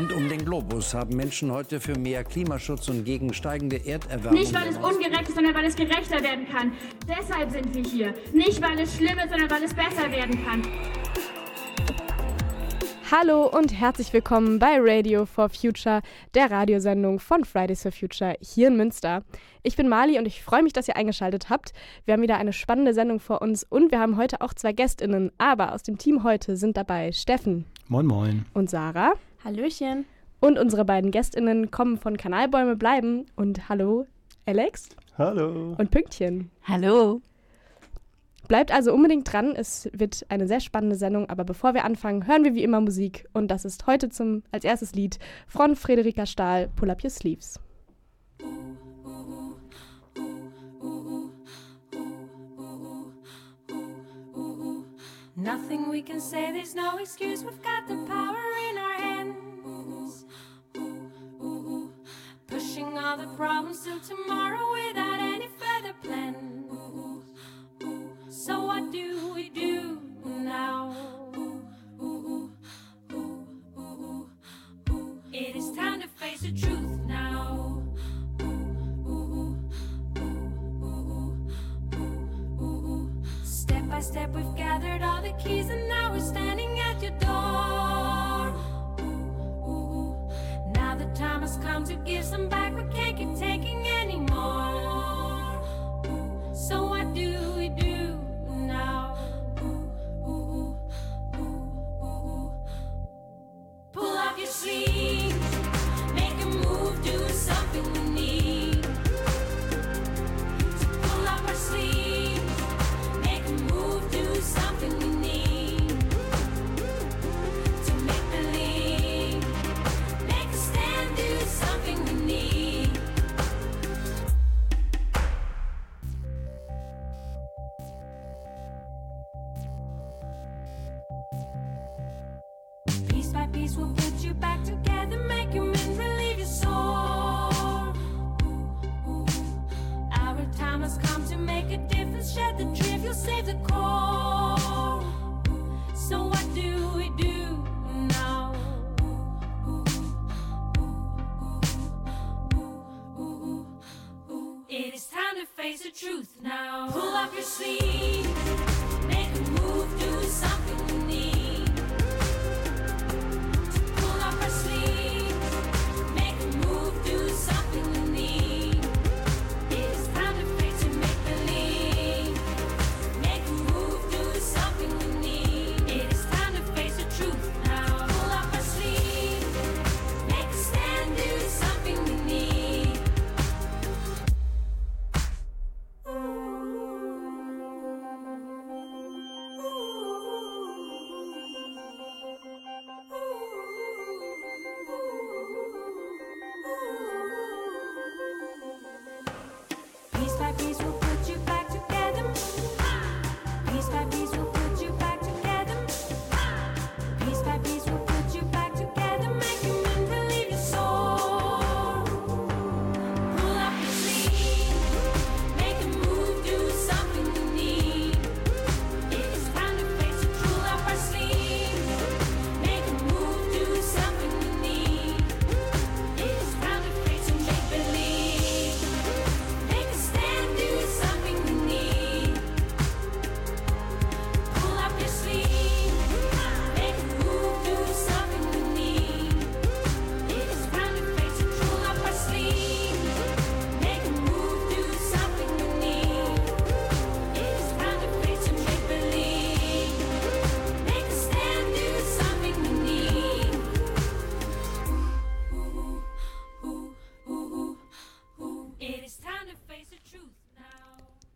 Rund um den Globus haben Menschen heute für mehr Klimaschutz und gegen steigende Erderwärmung. Nicht, weil es ungerecht ist, sondern weil es gerechter werden kann. Deshalb sind wir hier. Nicht, weil es schlimm ist, sondern weil es besser werden kann. Hallo und herzlich willkommen bei Radio for Future, der Radiosendung von Fridays for Future hier in Münster. Ich bin Mali und ich freue mich, dass ihr eingeschaltet habt. Wir haben wieder eine spannende Sendung vor uns und wir haben heute auch zwei GästInnen. Aber aus dem Team heute sind dabei Steffen. Moin, moin. Und Sarah. Hallöchen. Und unsere beiden GästInnen kommen von Kanalbäume bleiben. Und hallo, Alex. Hallo. Und Pünktchen. Hallo. Bleibt also unbedingt dran, es wird eine sehr spannende Sendung, aber bevor wir anfangen, hören wir wie immer Musik und das ist heute zum als erstes Lied von Frederika Stahl, Pull Up Your Sleeves. Nothing we can say, there's no excuse. We've got the power Pushing all the problems till tomorrow without any further plan. So, what do we do now? It is time to face the truth now. Step by step, we've gathered all the keys, and now we're standing at your door. Time has come to give some back. We can't keep taking anymore. So, what do we do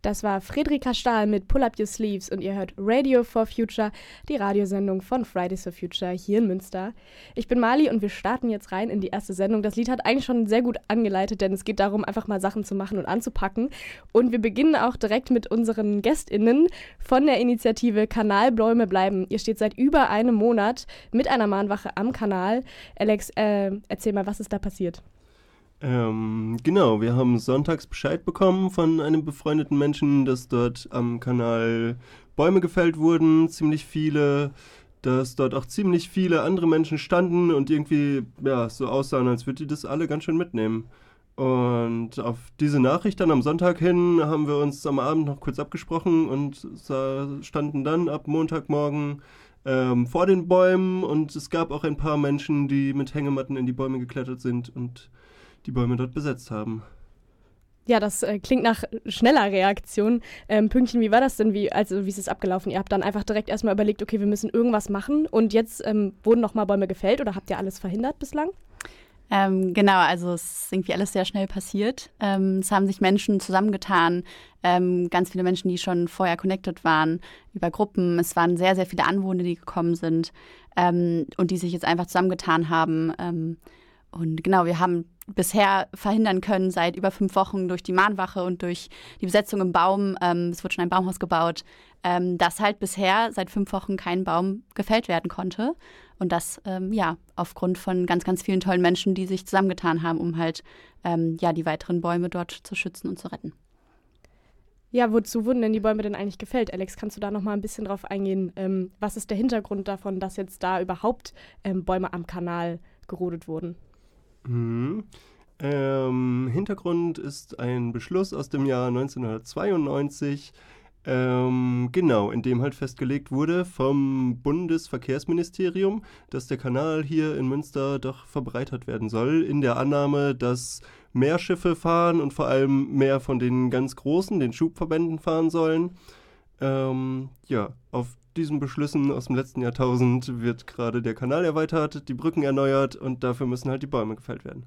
Das war Friederika Stahl mit Pull Up Your Sleeves und ihr hört Radio for Future, die Radiosendung von Fridays for Future hier in Münster. Ich bin Mali und wir starten jetzt rein in die erste Sendung. Das Lied hat eigentlich schon sehr gut angeleitet, denn es geht darum, einfach mal Sachen zu machen und anzupacken. Und wir beginnen auch direkt mit unseren GästInnen von der Initiative Kanalbäume bleiben. Ihr steht seit über einem Monat mit einer Mahnwache am Kanal. Alex, äh, erzähl mal, was ist da passiert? Ähm, genau, wir haben sonntags Bescheid bekommen von einem befreundeten Menschen, dass dort am Kanal Bäume gefällt wurden, ziemlich viele. dass dort auch ziemlich viele andere Menschen standen und irgendwie ja, so aussahen, als würden die das alle ganz schön mitnehmen. Und auf diese Nachricht dann am Sonntag hin haben wir uns am Abend noch kurz abgesprochen und standen dann ab Montagmorgen ähm, vor den Bäumen und es gab auch ein paar Menschen, die mit Hängematten in die Bäume geklettert sind und die Bäume dort besetzt haben. Ja, das äh, klingt nach schneller Reaktion. Ähm, Pünktchen, wie war das denn? Wie, also, wie ist es abgelaufen? Ihr habt dann einfach direkt erstmal überlegt, okay, wir müssen irgendwas machen und jetzt ähm, wurden nochmal Bäume gefällt oder habt ihr alles verhindert bislang? Ähm, genau, also es ist irgendwie alles sehr schnell passiert. Ähm, es haben sich Menschen zusammengetan, ähm, ganz viele Menschen, die schon vorher connected waren über Gruppen. Es waren sehr, sehr viele Anwohner, die gekommen sind ähm, und die sich jetzt einfach zusammengetan haben. Ähm, und genau, wir haben bisher verhindern können seit über fünf Wochen durch die Mahnwache und durch die Besetzung im Baum, ähm, es wurde schon ein Baumhaus gebaut, ähm, dass halt bisher seit fünf Wochen kein Baum gefällt werden konnte. Und das, ähm, ja, aufgrund von ganz, ganz vielen tollen Menschen, die sich zusammengetan haben, um halt, ähm, ja, die weiteren Bäume dort zu schützen und zu retten. Ja, wozu wurden denn die Bäume denn eigentlich gefällt? Alex, kannst du da nochmal ein bisschen drauf eingehen? Ähm, was ist der Hintergrund davon, dass jetzt da überhaupt ähm, Bäume am Kanal gerodet wurden? Mhm. Ähm, Hintergrund ist ein Beschluss aus dem Jahr 1992, ähm, genau, in dem halt festgelegt wurde vom Bundesverkehrsministerium, dass der Kanal hier in Münster doch verbreitert werden soll, in der Annahme, dass mehr Schiffe fahren und vor allem mehr von den ganz großen, den Schubverbänden fahren sollen. Ähm, ja, auf diesen Beschlüssen aus dem letzten Jahrtausend wird gerade der Kanal erweitert, die Brücken erneuert und dafür müssen halt die Bäume gefällt werden.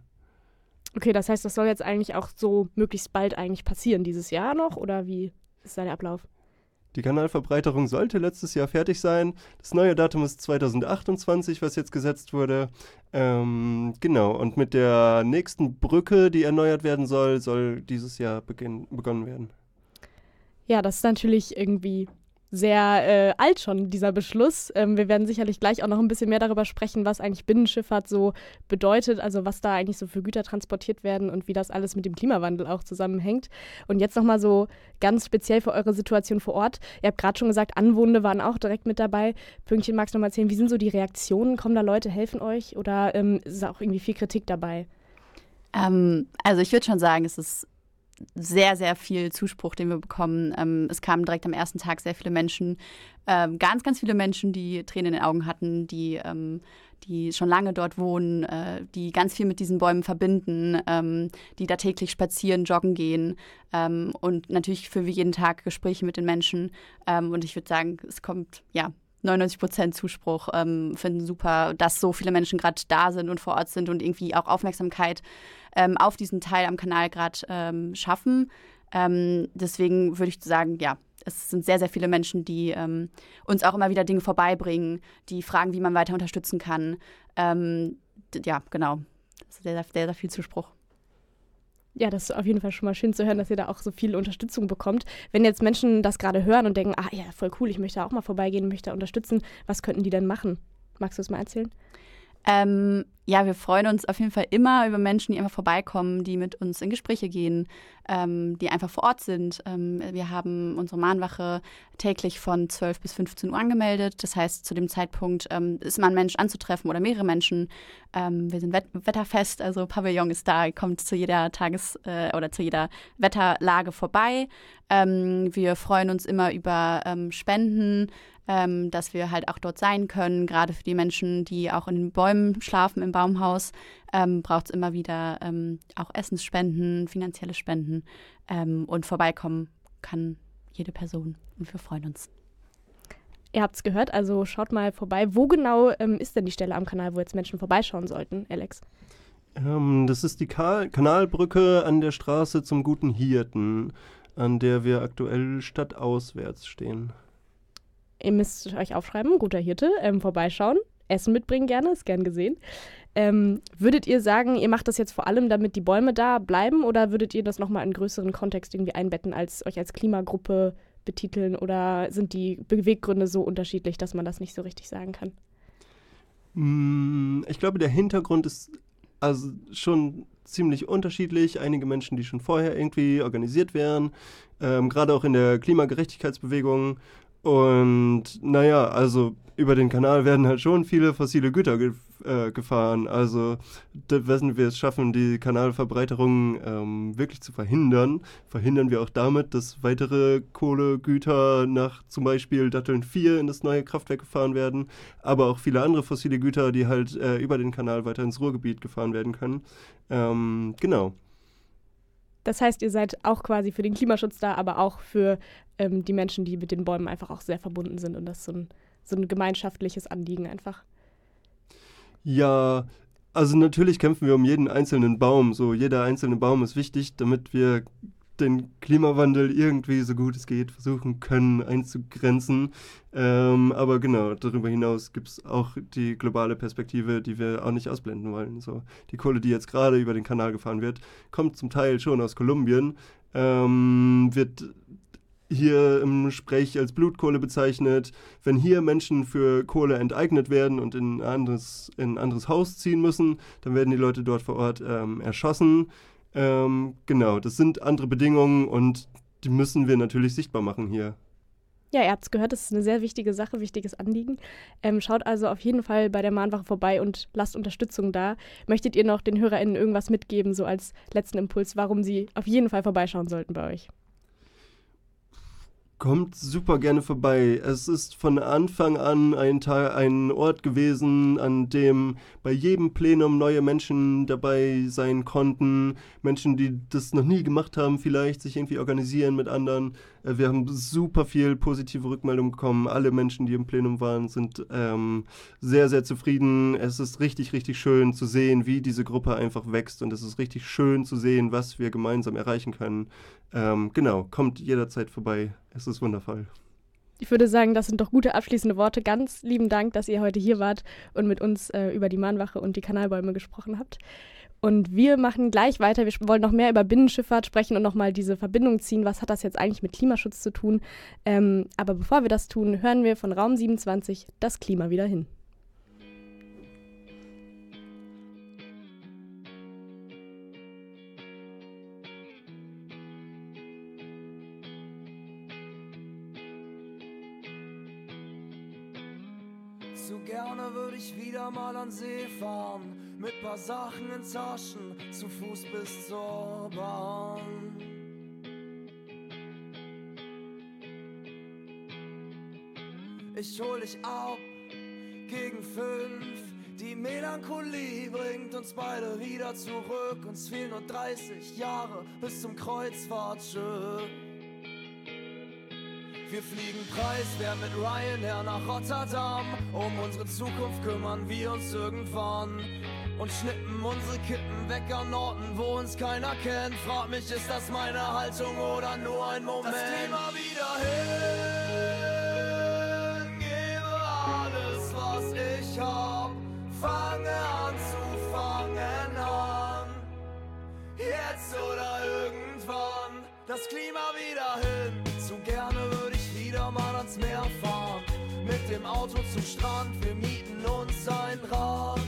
Okay, das heißt, das soll jetzt eigentlich auch so möglichst bald eigentlich passieren, dieses Jahr noch? Oder wie ist da der Ablauf? Die Kanalverbreiterung sollte letztes Jahr fertig sein. Das neue Datum ist 2028, was jetzt gesetzt wurde. Ähm, genau, und mit der nächsten Brücke, die erneuert werden soll, soll dieses Jahr beginn, begonnen werden. Ja, das ist natürlich irgendwie sehr äh, alt schon, dieser Beschluss. Ähm, wir werden sicherlich gleich auch noch ein bisschen mehr darüber sprechen, was eigentlich Binnenschifffahrt so bedeutet, also was da eigentlich so für Güter transportiert werden und wie das alles mit dem Klimawandel auch zusammenhängt. Und jetzt nochmal so ganz speziell für eure Situation vor Ort. Ihr habt gerade schon gesagt, Anwohner waren auch direkt mit dabei. Pünktchen, magst du noch mal erzählen, wie sind so die Reaktionen? Kommen da Leute, helfen euch oder ähm, ist auch irgendwie viel Kritik dabei? Ähm, also ich würde schon sagen, es ist sehr, sehr viel Zuspruch, den wir bekommen. Ähm, es kamen direkt am ersten Tag sehr viele Menschen, ähm, ganz, ganz viele Menschen, die Tränen in den Augen hatten, die, ähm, die schon lange dort wohnen, äh, die ganz viel mit diesen Bäumen verbinden, ähm, die da täglich spazieren, joggen gehen ähm, und natürlich führen wir jeden Tag Gespräche mit den Menschen. Ähm, und ich würde sagen, es kommt, ja, 99 Prozent Zuspruch, ähm, finden super, dass so viele Menschen gerade da sind und vor Ort sind und irgendwie auch Aufmerksamkeit ähm, auf diesen Teil am Kanal gerade ähm, schaffen. Ähm, deswegen würde ich sagen, ja, es sind sehr, sehr viele Menschen, die ähm, uns auch immer wieder Dinge vorbeibringen, die fragen, wie man weiter unterstützen kann. Ähm, ja, genau. Sehr, sehr, sehr viel Zuspruch. Ja, das ist auf jeden Fall schon mal schön zu hören, dass ihr da auch so viel Unterstützung bekommt. Wenn jetzt Menschen das gerade hören und denken, ah ja, voll cool, ich möchte auch mal vorbeigehen, möchte unterstützen, was könnten die denn machen? Magst du es mal erzählen? Ähm, ja, wir freuen uns auf jeden Fall immer über Menschen, die einfach vorbeikommen, die mit uns in Gespräche gehen, ähm, die einfach vor Ort sind. Ähm, wir haben unsere Mahnwache täglich von 12 bis 15 Uhr angemeldet. Das heißt, zu dem Zeitpunkt ähm, ist man ein Mensch anzutreffen oder mehrere Menschen. Ähm, wir sind wet wetterfest, also Pavillon ist da, kommt zu jeder Tages- äh, oder zu jeder Wetterlage vorbei. Ähm, wir freuen uns immer über Spenden, ähm, dass wir halt auch dort sein können. Gerade für die Menschen, die auch in den Bäumen schlafen im Baumhaus, ähm, braucht es immer wieder ähm, auch Essensspenden, finanzielle Spenden ähm, und vorbeikommen kann jede Person. Und wir freuen uns. Ihr habt es gehört, also schaut mal vorbei. Wo genau ähm, ist denn die Stelle am Kanal, wo jetzt Menschen vorbeischauen sollten, Alex? Ähm, das ist die Ka Kanalbrücke an der Straße zum Guten Hirten, an der wir aktuell stadtauswärts stehen. Ihr müsst euch aufschreiben, guter Hirte, ähm, vorbeischauen, Essen mitbringen gerne, ist gern gesehen. Ähm, würdet ihr sagen, ihr macht das jetzt vor allem, damit die Bäume da bleiben oder würdet ihr das nochmal in größeren Kontext irgendwie einbetten, als euch als Klimagruppe betiteln oder sind die Beweggründe so unterschiedlich, dass man das nicht so richtig sagen kann? Mm, Ich glaube, der Hintergrund ist also schon ziemlich unterschiedlich. Einige Menschen, die schon vorher irgendwie organisiert wären, ähm, gerade auch in der Klimagerechtigkeitsbewegung. Und naja, also über den Kanal werden halt schon viele fossile Güter ge äh, gefahren. Also wenn wir es schaffen, die Kanalverbreiterung ähm, wirklich zu verhindern, verhindern wir auch damit, dass weitere Kohlegüter nach zum Beispiel Datteln 4 in das neue Kraftwerk gefahren werden, aber auch viele andere fossile Güter, die halt äh, über den Kanal weiter ins Ruhrgebiet gefahren werden können. Ähm, genau. Das heißt, ihr seid auch quasi für den Klimaschutz da, aber auch für ähm, die Menschen, die mit den Bäumen einfach auch sehr verbunden sind und das so ein, so ein gemeinschaftliches Anliegen einfach. Ja, also natürlich kämpfen wir um jeden einzelnen Baum. So, jeder einzelne Baum ist wichtig, damit wir den Klimawandel irgendwie so gut es geht versuchen können einzugrenzen. Ähm, aber genau, darüber hinaus gibt es auch die globale Perspektive, die wir auch nicht ausblenden wollen. So, die Kohle, die jetzt gerade über den Kanal gefahren wird, kommt zum Teil schon aus Kolumbien, ähm, wird hier im Sprech als Blutkohle bezeichnet. Wenn hier Menschen für Kohle enteignet werden und in ein anderes, in anderes Haus ziehen müssen, dann werden die Leute dort vor Ort ähm, erschossen. Ähm, genau, das sind andere Bedingungen und die müssen wir natürlich sichtbar machen hier. Ja, ihr habt es gehört, das ist eine sehr wichtige Sache, wichtiges Anliegen. Ähm, schaut also auf jeden Fall bei der Mahnwache vorbei und lasst Unterstützung da. Möchtet ihr noch den HörerInnen irgendwas mitgeben, so als letzten Impuls, warum sie auf jeden Fall vorbeischauen sollten bei euch? Kommt super gerne vorbei. Es ist von Anfang an ein, Teil, ein Ort gewesen, an dem bei jedem Plenum neue Menschen dabei sein konnten. Menschen, die das noch nie gemacht haben, vielleicht sich irgendwie organisieren mit anderen. Äh, Wir haben super viel positive Rückmeldungen bekommen. Alle Menschen, die im Plenum waren, sind ähm, sehr, sehr zufrieden. Es ist richtig, richtig schön zu sehen, wie diese Gruppe einfach wächst. Und es ist richtig schön zu sehen, was wir gemeinsam erreichen können. Ähm, genau, kommt jederzeit vorbei. Es ist wundervoll. Ich würde sagen, das sind doch gute abschließende Worte. Ganz lieben Dank, dass ihr heute hier wart und mit uns äh, über die Mahnwache und die Kanalbäume gesprochen habt. Und wir machen gleich weiter. Wir wollen noch mehr über Binnenschifffahrt sprechen und nochmal diese Verbindung ziehen. Was hat das jetzt eigentlich mit Klimaschutz zu tun? Ähm, aber bevor wir das tun, hören wir von Raum 27 das Klima wieder hin. Zu gerne würde ich wieder mal an See fahren, mit paar Sachen in Taschen, zu Fuß bis zur Bahn. Ich hol dich ab gegen fünf. Die Melancholie bringt uns beide wieder zurück. Uns fehlen nur 30 Jahre bis zum Kreuzfahrtschiff. Wir fliegen preiswert mit Ryanair nach Rotterdam. Um unsere Zukunft kümmern wir uns irgendwann. Und schnippen unsere Kippen weg an Orten, wo uns keiner kennt. Frag mich, ist das meine Haltung oder nur ein Moment? Das Klima wieder hin. Gebe alles, was ich hab. Fange an zu fangen an. Jetzt oder irgendwann. Das Klima wieder hin. Zu gerne würde ich wieder mal ans Meer fahren. Mit dem Auto zum Strand, wir mieten uns ein Rad.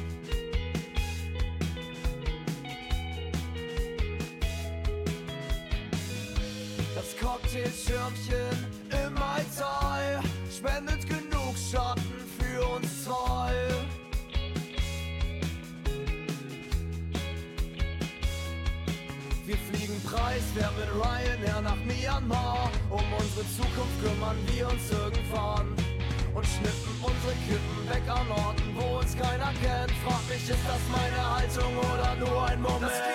Cocktailschirmchen im Mai Tai spendet genug Schatten für uns zwei. Wir fliegen preiswert mit Ryanair nach Myanmar. Um unsere Zukunft kümmern wir uns irgendwann. Und schnippen unsere Kippen weg an Orten, wo uns keiner kennt. Frag mich, ist das meine Haltung oder nur ein Moment?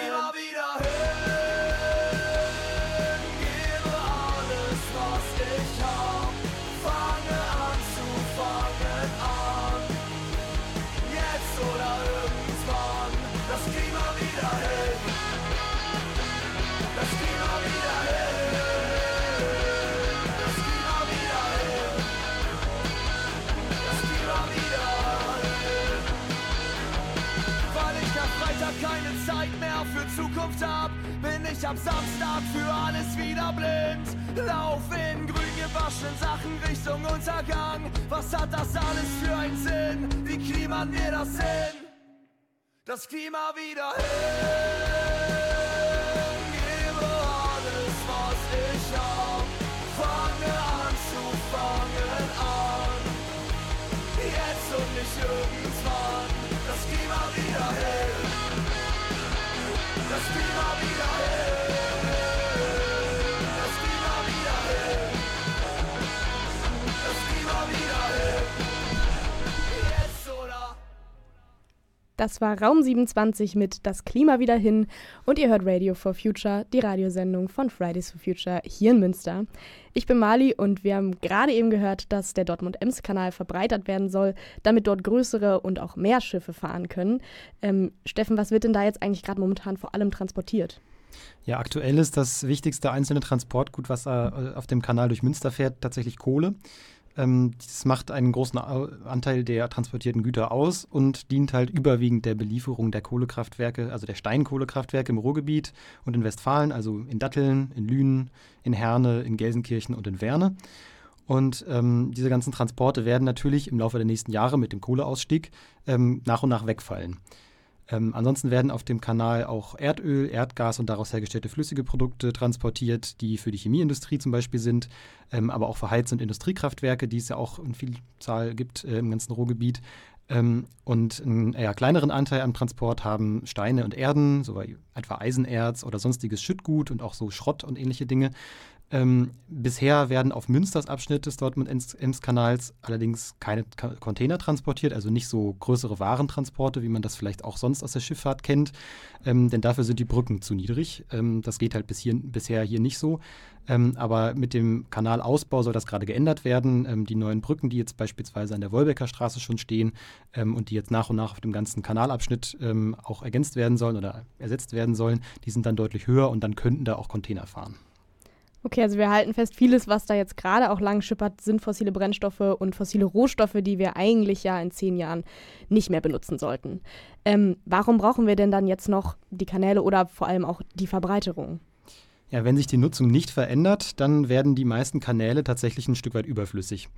gekauft hab, bin ich ab Samstag für alles wieder blind. Lauf in grün gewaschenen Sachen Richtung Untergang. Was hat das alles für einen Sinn? Wie kriegen mir das hin? Das Klima wieder hin. Gebe alles, was ich hab. Fange an zu fangen an. Jetzt und nicht irgendwann. Das Klima wieder das Klima wieder hält. Das war Raum 27 mit Das Klima wieder hin und ihr hört Radio for Future, die Radiosendung von Fridays for Future hier in Münster. Ich bin Mali und wir haben gerade eben gehört, dass der Dortmund-Ems-Kanal verbreitert werden soll, damit dort größere und auch mehr Schiffe fahren können. Ähm, Steffen, was wird denn da jetzt eigentlich gerade momentan vor allem transportiert? Ja, aktuell ist das wichtigste einzelne Transportgut, was äh, auf dem Kanal durch Münster fährt, tatsächlich Kohle. Ähm, das macht einen großen Anteil der transportierten Güter aus und dient halt überwiegend der Belieferung der Kohlekraftwerke, also der Steinkohlekraftwerke im Ruhrgebiet und in Westfalen, also in Datteln, in Lünen, in Herne, in Gelsenkirchen und in Werne. Und ähm, diese ganzen Transporte werden natürlich im Laufe der nächsten Jahre mit dem Kohleausstieg ähm, nach und nach wegfallen. Ähm, ansonsten werden auf dem Kanal auch Erdöl, Erdgas und daraus hergestellte flüssige Produkte transportiert, die für die Chemieindustrie zum Beispiel sind, ähm, aber auch für Heiz- und Industriekraftwerke, die es ja auch in Vielzahl gibt äh, im ganzen Ruhrgebiet. Ähm, und einen eher kleineren Anteil am Transport haben Steine und Erden, so etwa Eisenerz oder sonstiges Schüttgut und auch so Schrott und ähnliche Dinge. Ähm, bisher werden auf Münsters Abschnitt des Dortmund-Ems-Kanals allerdings keine Ka Container transportiert, also nicht so größere Warentransporte, wie man das vielleicht auch sonst aus der Schifffahrt kennt, ähm, denn dafür sind die Brücken zu niedrig. Ähm, das geht halt bis hier, bisher hier nicht so. Ähm, aber mit dem Kanalausbau soll das gerade geändert werden. Ähm, die neuen Brücken, die jetzt beispielsweise an der Wolbecker Straße schon stehen ähm, und die jetzt nach und nach auf dem ganzen Kanalabschnitt auch ergänzt werden sollen oder ersetzt werden sollen, die sind dann deutlich höher und dann könnten da auch Container fahren. Okay, also wir halten fest, vieles, was da jetzt gerade auch lang schippert, sind fossile Brennstoffe und fossile Rohstoffe, die wir eigentlich ja in zehn Jahren nicht mehr benutzen sollten. Ähm, warum brauchen wir denn dann jetzt noch die Kanäle oder vor allem auch die Verbreiterung? Ja, wenn sich die Nutzung nicht verändert, dann werden die meisten Kanäle tatsächlich ein Stück weit überflüssig.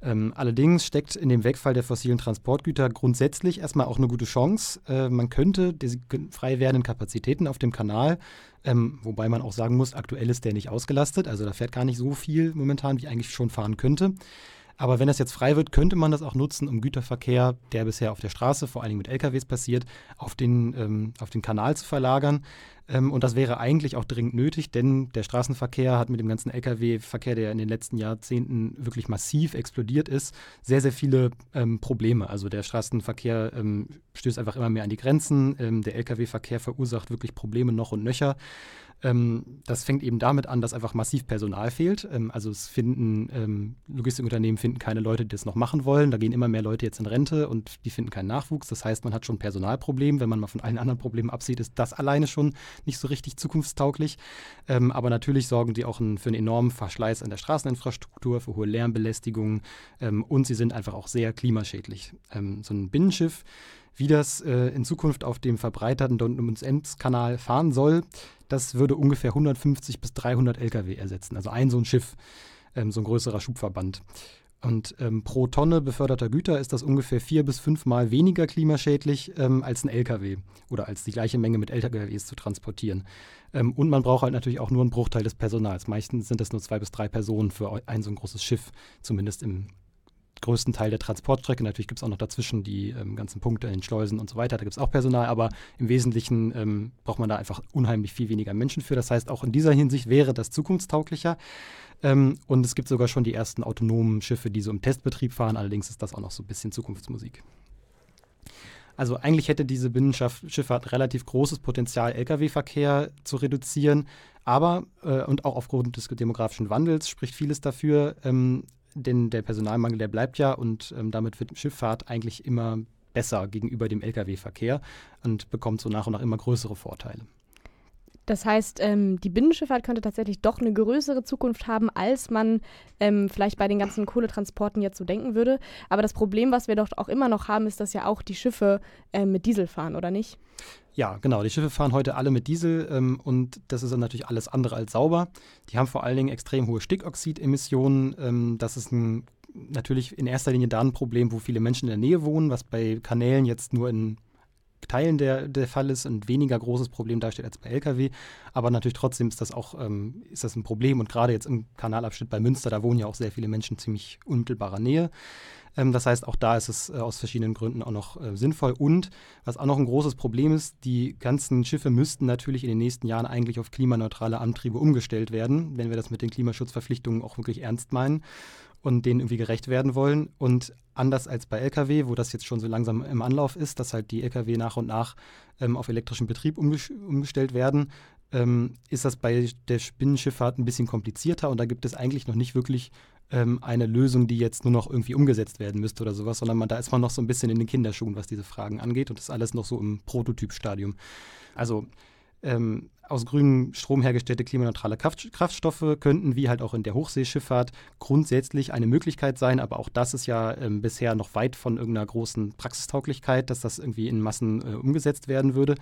Ähm, allerdings steckt in dem Wegfall der fossilen Transportgüter grundsätzlich erstmal auch eine gute Chance. Äh, man könnte ge- frei werdenden Kapazitäten auf dem Kanal, ähm, wobei man auch sagen muss, aktuell ist der nicht ausgelastet, also da fährt gar nicht so viel momentan, wie eigentlich schon fahren könnte. Aber wenn das jetzt frei wird, könnte man das auch nutzen, um Güterverkehr, der bisher auf der Straße, vor allen Dingen mit LKWs passiert, auf den, ähm, auf den Kanal zu verlagern. Ähm, und das wäre eigentlich auch dringend nötig, denn der Straßenverkehr hat mit dem ganzen Lkw-Verkehr, der in den letzten Jahrzehnten wirklich massiv explodiert ist, sehr, sehr viele ähm, Probleme. Also der Straßenverkehr ähm, stößt einfach immer mehr an die Grenzen. Ähm, der Lkw-Verkehr verursacht wirklich Probleme noch und nöcher. Ähm, das fängt eben damit an, dass einfach massiv Personal fehlt. Ähm, also es finden ähm, Logistikunternehmen finden keine Leute, die das noch machen wollen. Da gehen immer mehr Leute jetzt in Rente und die finden keinen Nachwuchs. Das heißt, man hat schon ein Personalproblem. Wenn man mal von allen anderen Problemen absieht, ist das alleine schon nicht so richtig zukunftstauglich. Ähm, aber natürlich sorgen die auch ein, für einen enormen Verschleiß an der Straßeninfrastruktur, für hohe Lärmbelästigung ähm, und sie sind einfach auch sehr klimaschädlich. Ähm, so ein Binnenschiff wie das äh, in Zukunft auf dem verbreiterten Dortmund-Ems-Kanal fahren soll, das würde ungefähr 150 bis 300 Lkw ersetzen. Also ein so ein Schiff, ähm, so ein größerer Schubverband. Und ähm, pro Tonne beförderter Güter ist das ungefähr vier bis fünfmal weniger klimaschädlich ähm, als ein LKW oder als die gleiche Menge mit LKWs zu transportieren. Ähm, und man braucht halt natürlich auch nur einen Bruchteil des Personals. Meistens sind das nur zwei bis drei Personen für ein so ein großes Schiff, zumindest im größten Teil der Transportstrecke. Natürlich gibt es auch noch dazwischen die ähm, ganzen Punkte in den Schleusen und so weiter. Da gibt es auch Personal, aber im Wesentlichen ähm, braucht man da einfach unheimlich viel weniger Menschen für. Das heißt, auch in dieser Hinsicht wäre das zukunftstauglicher. Ähm, und es gibt sogar schon die ersten autonomen Schiffe, die so im Testbetrieb fahren. Allerdings ist das auch noch so ein bisschen Zukunftsmusik. Also eigentlich hätte diese Binnenschifffahrt relativ großes Potenzial, Lkw-Verkehr zu reduzieren. Aber, äh, und auch aufgrund des demografischen Wandels spricht vieles dafür, ähm, denn der Personalmangel, der bleibt ja und ähm, damit wird Schifffahrt eigentlich immer besser gegenüber dem Lkw-Verkehr und bekommt so nach und nach immer größere Vorteile. Das heißt, ähm, die Binnenschifffahrt könnte tatsächlich doch eine größere Zukunft haben, als man ähm, vielleicht bei den ganzen Kohletransporten jetzt so denken würde. Aber das Problem, was wir doch auch immer noch haben, ist, dass ja auch die Schiffe ähm, mit Diesel fahren, oder nicht? Ja, genau. Die Schiffe fahren heute alle mit Diesel ähm, und das ist dann natürlich alles andere als sauber. Die haben vor allen Dingen extrem hohe Stickoxidemissionen. Ähm, das ist ein, natürlich in erster Linie da ein Problem, wo viele Menschen in der Nähe wohnen, was bei Kanälen jetzt nur in Teilen der, der Fall ist und weniger großes Problem darstellt als bei Lkw. Aber natürlich trotzdem ist das auch ähm, ist das ein Problem. Und gerade jetzt im Kanalabschnitt bei Münster, da wohnen ja auch sehr viele Menschen ziemlich unmittelbarer Nähe. Ähm, das heißt, auch da ist es äh, aus verschiedenen Gründen auch noch äh, sinnvoll. Und was auch noch ein großes Problem ist, die ganzen Schiffe müssten natürlich in den nächsten Jahren eigentlich auf klimaneutrale Antriebe umgestellt werden, wenn wir das mit den Klimaschutzverpflichtungen auch wirklich ernst meinen und denen irgendwie gerecht werden wollen. Und anders als bei Lkw, wo das jetzt schon so langsam im Anlauf ist, dass halt die Lkw nach und nach ähm, auf elektrischen Betrieb umges umgestellt werden, ähm, ist das bei der Binnenschifffahrt ein bisschen komplizierter und da gibt es eigentlich noch nicht wirklich ähm, eine Lösung, die jetzt nur noch irgendwie umgesetzt werden müsste oder sowas, sondern man, da ist man noch so ein bisschen in den Kinderschuhen, was diese Fragen angeht und das ist alles noch so im Prototypstadium. Also ähm, aus grünem Strom hergestellte klimaneutrale Kraft Kraftstoffe könnten, wie halt auch in der Hochseeschifffahrt, grundsätzlich eine Möglichkeit sein, aber auch das ist ja ähm, bisher noch weit von irgendeiner großen Praxistauglichkeit, dass das irgendwie in Massen äh, umgesetzt werden würde.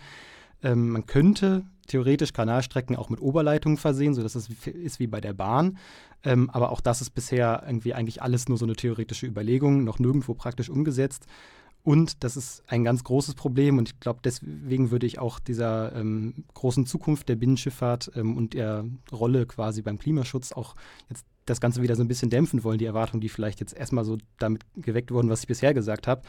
Ähm, man könnte theoretisch Kanalstrecken auch mit Oberleitungen versehen, sodass es ist wie bei der Bahn. Ähm, aber auch das ist bisher irgendwie eigentlich alles nur so eine theoretische Überlegung, noch nirgendwo praktisch umgesetzt. Und das ist ein ganz großes Problem und ich glaube, deswegen würde ich auch dieser ähm, großen Zukunft der Binnenschifffahrt ähm, und der Rolle quasi beim Klimaschutz auch jetzt das Ganze wieder so ein bisschen dämpfen wollen, die Erwartungen, die vielleicht jetzt erstmal so damit geweckt wurden, was ich bisher gesagt habe.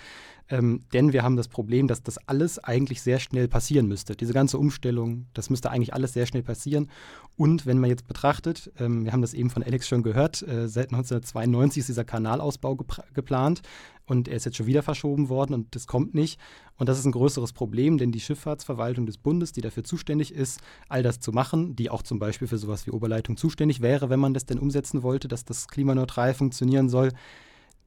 Ähm, denn wir haben das Problem, dass das alles eigentlich sehr schnell passieren müsste. Diese ganze Umstellung, das müsste eigentlich alles sehr schnell passieren. Und wenn man jetzt betrachtet, ähm, wir haben das eben von Alex schon gehört, äh, seit 1992 ist dieser Kanalausbau geplant und er ist jetzt schon wieder verschoben worden und das kommt nicht. Und das ist ein größeres Problem, denn die Schifffahrtsverwaltung des Bundes, die dafür zuständig ist, all das zu machen, die auch zum Beispiel für sowas wie Oberleitung zuständig wäre, wenn man das denn umsetzen wollte, dass das klimaneutral funktionieren soll,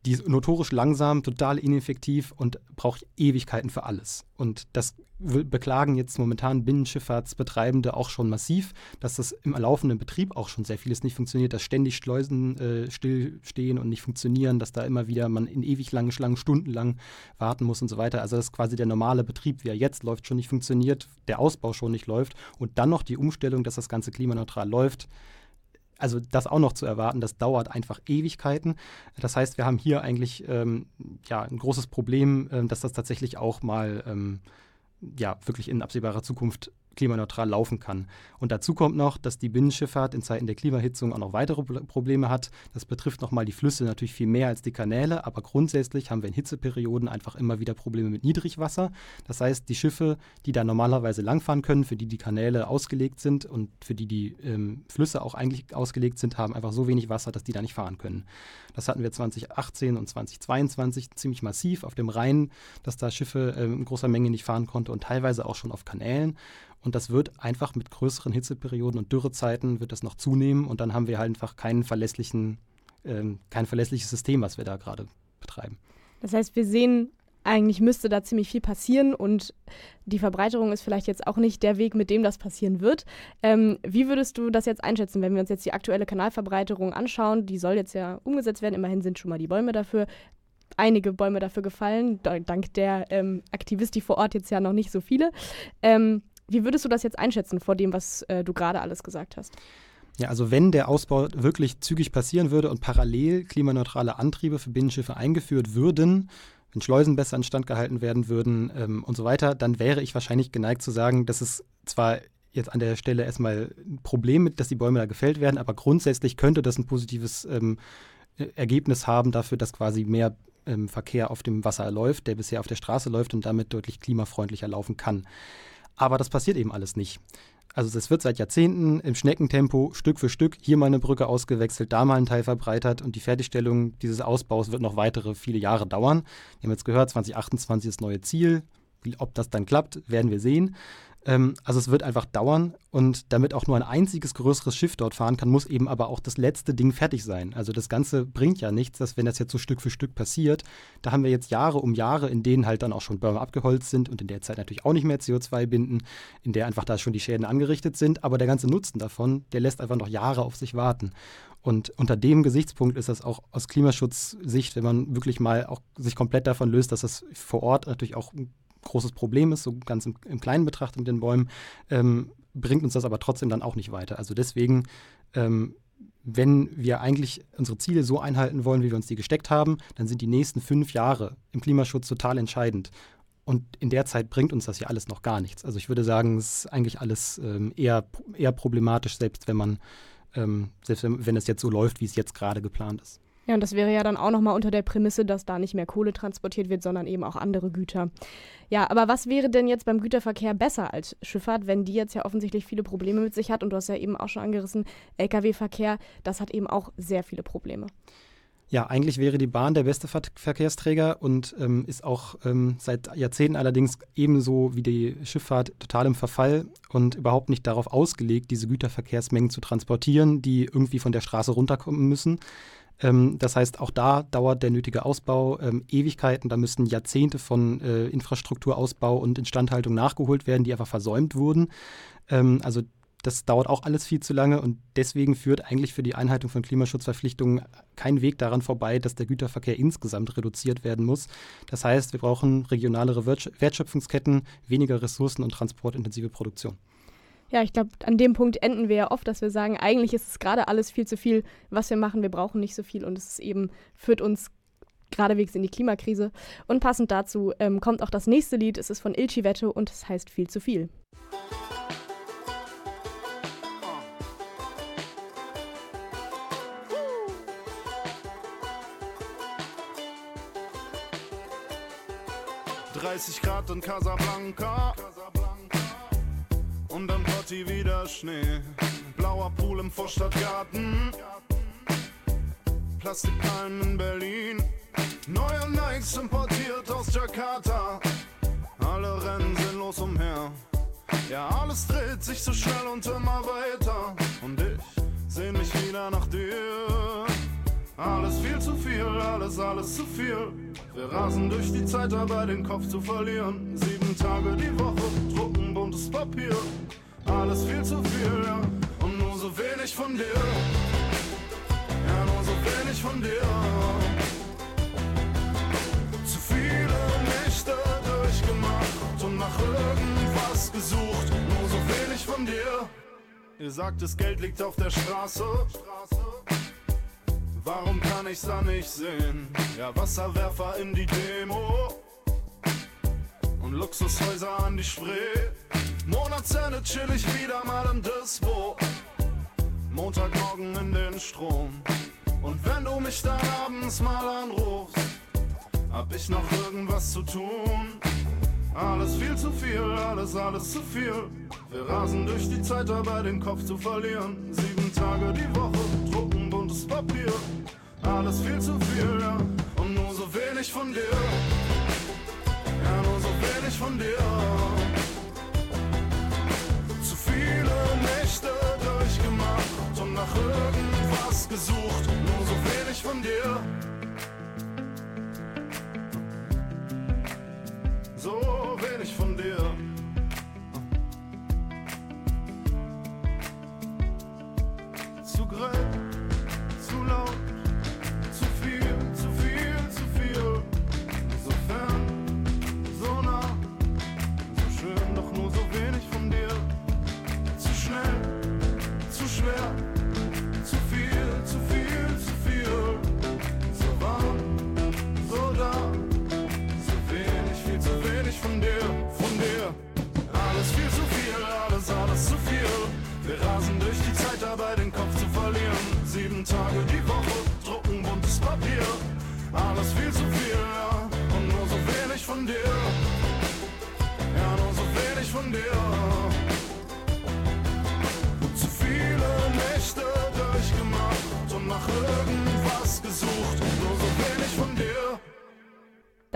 die ist notorisch langsam, total ineffektiv und braucht Ewigkeiten für alles. Und das beklagen jetzt momentan Binnenschifffahrtsbetreibende auch schon massiv, dass das im laufenden Betrieb auch schon sehr vieles nicht funktioniert, dass ständig Schleusen äh, stillstehen und nicht funktionieren, dass da immer wieder man in ewig langen Schlangen stundenlang warten muss und so weiter. Also dass quasi der normale Betrieb, wie er jetzt läuft, schon nicht funktioniert, der Ausbau schon nicht läuft und dann noch die Umstellung, dass das Ganze klimaneutral läuft also das auch noch zu erwarten, das dauert einfach Ewigkeiten. Das heißt, wir haben hier eigentlich ähm, ja, ein großes Problem, äh, dass das tatsächlich auch mal ähm, ja, wirklich in absehbarer Zukunft klimaneutral laufen kann. Und dazu kommt noch, dass die Binnenschifffahrt in Zeiten der Klimahitzung auch noch weitere Probleme hat. Das betrifft nochmal die Flüsse natürlich viel mehr als die Kanäle, aber grundsätzlich haben wir in Hitzeperioden einfach immer wieder Probleme mit Niedrigwasser. Das heißt, die Schiffe, die da normalerweise langfahren können, für die die Kanäle ausgelegt sind und für die die ähm, Flüsse auch eigentlich ausgelegt sind, haben einfach so wenig Wasser, dass die da nicht fahren können. Das hatten wir 2018 und 2022 ziemlich massiv auf dem Rhein, dass da Schiffe äh, in großer Menge nicht fahren konnten und teilweise auch schon auf Kanälen. Und das wird einfach mit größeren Hitzeperioden und Dürrezeiten wird das noch zunehmen und dann haben wir halt einfach keinen verlässlichen, ähm, kein verlässliches System, was wir da gerade betreiben. Das heißt, wir sehen, eigentlich müsste da ziemlich viel passieren und die Verbreiterung ist vielleicht jetzt auch nicht der Weg, mit dem das passieren wird. Ähm, wie würdest du das jetzt einschätzen, wenn wir uns jetzt die aktuelle Kanalverbreiterung anschauen? Die soll jetzt ja umgesetzt werden. Immerhin sind schon mal die Bäume dafür einige Bäume dafür gefallen, dank der ähm, Aktivisti vor Ort jetzt ja noch nicht so viele. Ähm, wie würdest du das jetzt einschätzen vor dem, was äh, du gerade alles gesagt hast? Ja, also wenn der Ausbau wirklich zügig passieren würde und parallel klimaneutrale Antriebe für Binnenschiffe eingeführt würden, wenn Schleusen besser instand gehalten werden würden ähm, und so weiter, dann wäre ich wahrscheinlich geneigt zu sagen, dass es zwar jetzt an der Stelle erstmal ein Problem mit, dass die Bäume da gefällt werden, aber grundsätzlich könnte das ein positives ähm, Ergebnis haben dafür, dass quasi mehr ähm, Verkehr auf dem Wasser läuft, der bisher auf der Straße läuft und damit deutlich klimafreundlicher laufen kann. Aber das passiert eben alles nicht. Also es wird seit Jahrzehnten im Schneckentempo Stück für Stück hier mal eine Brücke ausgewechselt, da mal ein Teil verbreitert und die Fertigstellung dieses Ausbaus wird noch weitere viele Jahre dauern. Wir haben jetzt gehört, 2028 ist das neue Ziel. Ob das dann klappt, werden wir sehen. Ähm, also es wird einfach dauern und damit auch nur ein einziges größeres Schiff dort fahren kann, muss eben aber auch das letzte Ding fertig sein. Also das Ganze bringt ja nichts, dass wenn das jetzt so Stück für Stück passiert, da haben wir jetzt Jahre um Jahre, in denen halt dann auch schon Bäume abgeholzt sind und in der Zeit natürlich auch nicht mehr CO2 binden, in der einfach da schon die Schäden angerichtet sind, aber der ganze Nutzen davon, der lässt einfach noch Jahre auf sich warten. Und unter dem Gesichtspunkt ist das auch aus Klimaschutzsicht, wenn man wirklich mal auch sich komplett davon löst, dass das vor Ort natürlich auch ein großes Problem ist, so ganz im, im Kleinen betrachtet mit den Bäumen, ähm, bringt uns das aber trotzdem dann auch nicht weiter. Also deswegen, ähm, wenn wir eigentlich unsere Ziele so einhalten wollen, wie wir uns die gesteckt haben, dann sind die nächsten fünf Jahre im Klimaschutz total entscheidend. Und in der Zeit bringt uns das ja alles noch gar nichts. Also ich würde sagen, es ist eigentlich alles ähm, eher, eher problematisch, selbst wenn man, ähm, selbst wenn, wenn es jetzt so läuft, wie es jetzt gerade geplant ist. Ja, und das wäre ja dann auch nochmal unter der Prämisse, dass da nicht mehr Kohle transportiert wird, sondern eben auch andere Güter. Ja, aber was wäre denn jetzt beim Güterverkehr besser als Schifffahrt, wenn die jetzt ja offensichtlich viele Probleme mit sich hat? Und du hast ja eben auch schon angerissen, Lkw-Verkehr, das hat eben auch sehr viele Probleme. Ja, eigentlich wäre die Bahn der beste Ver Verkehrsträger und ähm, ist auch ähm, seit Jahrzehnten allerdings ebenso wie die Schifffahrt total im Verfall und überhaupt nicht darauf ausgelegt, diese Güterverkehrsmengen zu transportieren, die irgendwie von der Straße runterkommen müssen. Ähm, das heißt, auch da dauert der nötige Ausbau ähm, Ewigkeiten. Da müssten Jahrzehnte von äh, Infrastrukturausbau und Instandhaltung nachgeholt werden, die einfach versäumt wurden. Ähm, also das dauert auch alles viel zu lange und deswegen führt eigentlich für die Einhaltung von Klimaschutzverpflichtungen kein Weg daran vorbei, dass der Güterverkehr insgesamt reduziert werden muss. Das heißt, wir brauchen regionalere Wertschöpfungsketten, weniger Ressourcen und transportintensive Produktion. Ja, ich glaube, an dem Punkt enden wir ja oft, dass wir sagen, eigentlich ist es gerade alles viel zu viel, was wir machen. Wir brauchen nicht so viel und es eben, führt uns geradewegs in die Klimakrise. Und passend dazu ähm, kommt auch das nächste Lied. Es ist von Il Civetto und es heißt viel zu viel. 30 Grad in Casablanca. Und dann Party wieder Schnee. Blauer Pool im Vorstadtgarten. Plastikpalmen in Berlin. Neue Nikes importiert aus Jakarta. Alle rennen sinnlos umher. Ja, alles dreht sich so schnell und immer weiter. Und ich seh mich wieder nach dir. Alles viel zu viel, alles, alles zu viel. Wir rasen durch die Zeit dabei, den Kopf zu verlieren. Sieben Tage die Woche, drucken buntes Papier. Alles viel zu viel, ja. Und nur so wenig von dir. Ja, nur so wenig von dir. Zu viele Nächte durchgemacht und nach irgendwas gesucht. Nur so wenig von dir. Ihr sagt, das Geld liegt auf der Straße. Warum kann ich's da nicht sehen? Ja, Wasserwerfer in die Demo und Luxushäuser an die Spree. Monatsende chill ich wieder mal im Dispo. Montagmorgen in den Strom. Und wenn du mich dann abends mal anrufst, hab ich noch irgendwas zu tun. Alles viel zu viel, alles, alles zu viel. Wir rasen durch die Zeit dabei, den Kopf zu verlieren. Sieben Tage die Woche, drucken buntes Papier. Alles viel zu viel, ja. Und nur so wenig von dir. So wenig von dir. Zu viele Nächte durchgemacht und nach irgendwas gesucht. Nur so wenig von dir. So wenig von dir. Zu grell,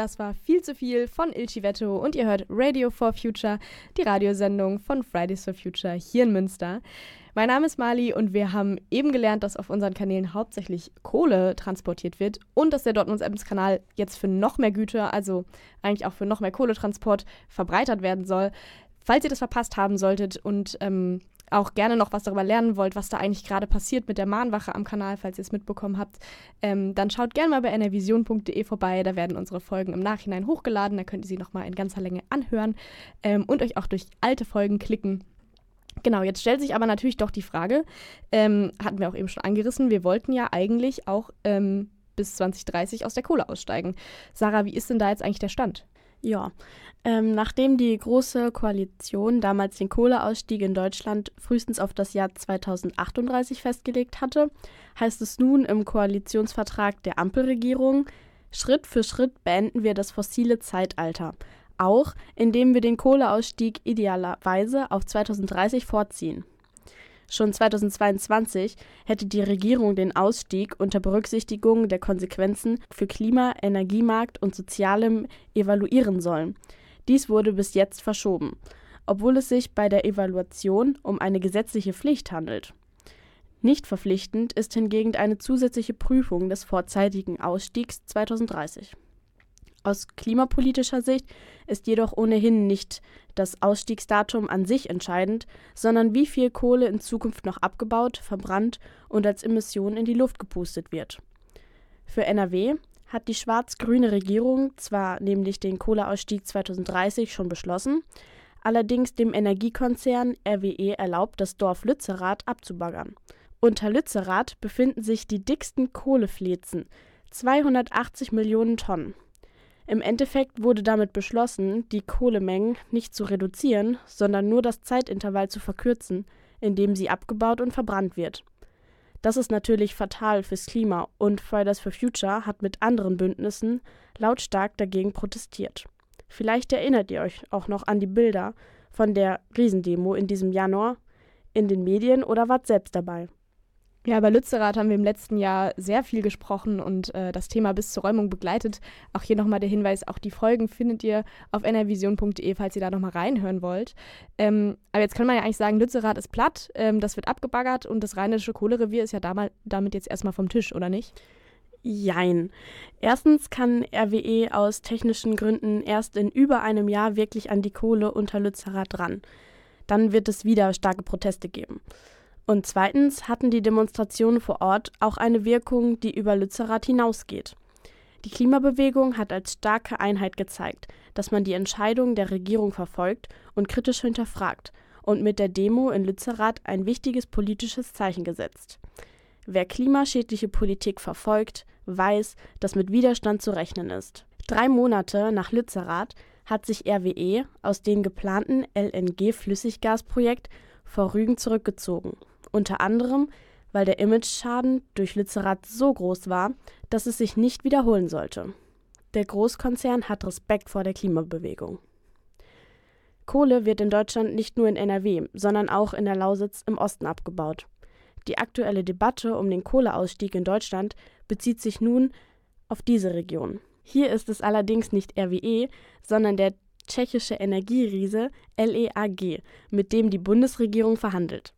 Das war viel zu viel von Il Civetto und ihr hört Radio for Future, die Radiosendung von Fridays for Future hier in Münster. Mein Name ist Mali und wir haben eben gelernt, dass auf unseren Kanälen hauptsächlich Kohle transportiert wird und dass der Dortmunds-Ebbens-Kanal jetzt für noch mehr Güter, also eigentlich auch für noch mehr Kohletransport, verbreitert werden soll. Falls ihr das verpasst haben solltet und ähm, auch gerne noch was darüber lernen wollt, was da eigentlich gerade passiert mit der Mahnwache am Kanal, falls ihr es mitbekommen habt, ähm, dann schaut gerne mal bei nrvision.de vorbei. Da werden unsere Folgen im Nachhinein hochgeladen. Da könnt ihr sie nochmal in ganzer Länge anhören ähm, und euch auch durch alte Folgen klicken. Genau, jetzt stellt sich aber natürlich doch die Frage, ähm, hatten wir auch eben schon angerissen, wir wollten ja eigentlich auch ähm, bis 2030 aus der Kohle aussteigen. Sarah, wie ist denn da jetzt eigentlich der Stand? Ja, ähm, nachdem die Große Koalition damals den Kohleausstieg in Deutschland frühestens auf das Jahr 2038 festgelegt hatte, heißt es nun im Koalitionsvertrag der Ampelregierung, Schritt für Schritt beenden wir das fossile Zeitalter, auch indem wir den Kohleausstieg idealerweise auf 2030 vorziehen. Schon 2022 hätte die Regierung den Ausstieg unter Berücksichtigung der Konsequenzen für Klima, Energiemarkt und Sozialem evaluieren sollen. Dies wurde bis jetzt verschoben, obwohl es sich bei der Evaluation um eine gesetzliche Pflicht handelt. Nicht verpflichtend ist hingegen eine zusätzliche Prüfung des vorzeitigen Ausstiegs 2030. Aus klimapolitischer Sicht ist jedoch ohnehin nicht das Ausstiegsdatum an sich entscheidend, sondern wie viel Kohle in Zukunft noch abgebaut, verbrannt und als Emission in die Luft gepustet wird. Für NRW hat die schwarz-grüne Regierung zwar nämlich den Kohleausstieg 2030 schon beschlossen, allerdings dem Energiekonzern RWE erlaubt, das Dorf Lützerath abzubaggern. Unter Lützerath befinden sich die dicksten Kohleflezen, 280 Millionen Tonnen. Im Endeffekt wurde damit beschlossen, die Kohlemengen nicht zu reduzieren, sondern nur das Zeitintervall zu verkürzen, in dem sie abgebaut und verbrannt wird. Das ist natürlich fatal fürs Klima und Fridays for Future hat mit anderen Bündnissen lautstark dagegen protestiert. Vielleicht erinnert ihr euch auch noch an die Bilder von der Riesendemo in diesem Januar in den Medien oder wart selbst dabei. Ja, bei Lützerath haben wir im letzten Jahr sehr viel gesprochen und äh, das Thema bis zur Räumung begleitet. Auch hier nochmal der Hinweis, auch die Folgen findet ihr auf nrvision.de, falls ihr da nochmal reinhören wollt. Ähm, aber jetzt kann man ja eigentlich sagen, Lützerath ist platt, ähm, das wird abgebaggert und das rheinische Kohlerevier ist ja damal, damit jetzt erstmal vom Tisch, oder nicht? Jein. Erstens kann RWE aus technischen Gründen erst in über einem Jahr wirklich an die Kohle unter Lützerath ran. Dann wird es wieder starke Proteste geben. Und zweitens hatten die Demonstrationen vor Ort auch eine Wirkung, die über Lützerath hinausgeht. Die Klimabewegung hat als starke Einheit gezeigt, dass man die Entscheidung der Regierung verfolgt und kritisch hinterfragt und mit der Demo in Lützerath ein wichtiges politisches Zeichen gesetzt. Wer klimaschädliche Politik verfolgt, weiß, dass mit Widerstand zu rechnen ist. Drei Monate nach Lützerath hat sich RWE aus dem geplanten LNG-Flüssiggasprojekt vor Rügen zurückgezogen. Unter anderem, weil der Imageschaden durch Lützerath so groß war, dass es sich nicht wiederholen sollte. Der Großkonzern hat Respekt vor der Klimabewegung. Kohle wird in Deutschland nicht nur in NRW, sondern auch in der Lausitz im Osten abgebaut. Die aktuelle Debatte um den Kohleausstieg in Deutschland bezieht sich nun auf diese Region. Hier ist es allerdings nicht RWE, sondern der tschechische Energieriese LEAG, mit dem die Bundesregierung verhandelt.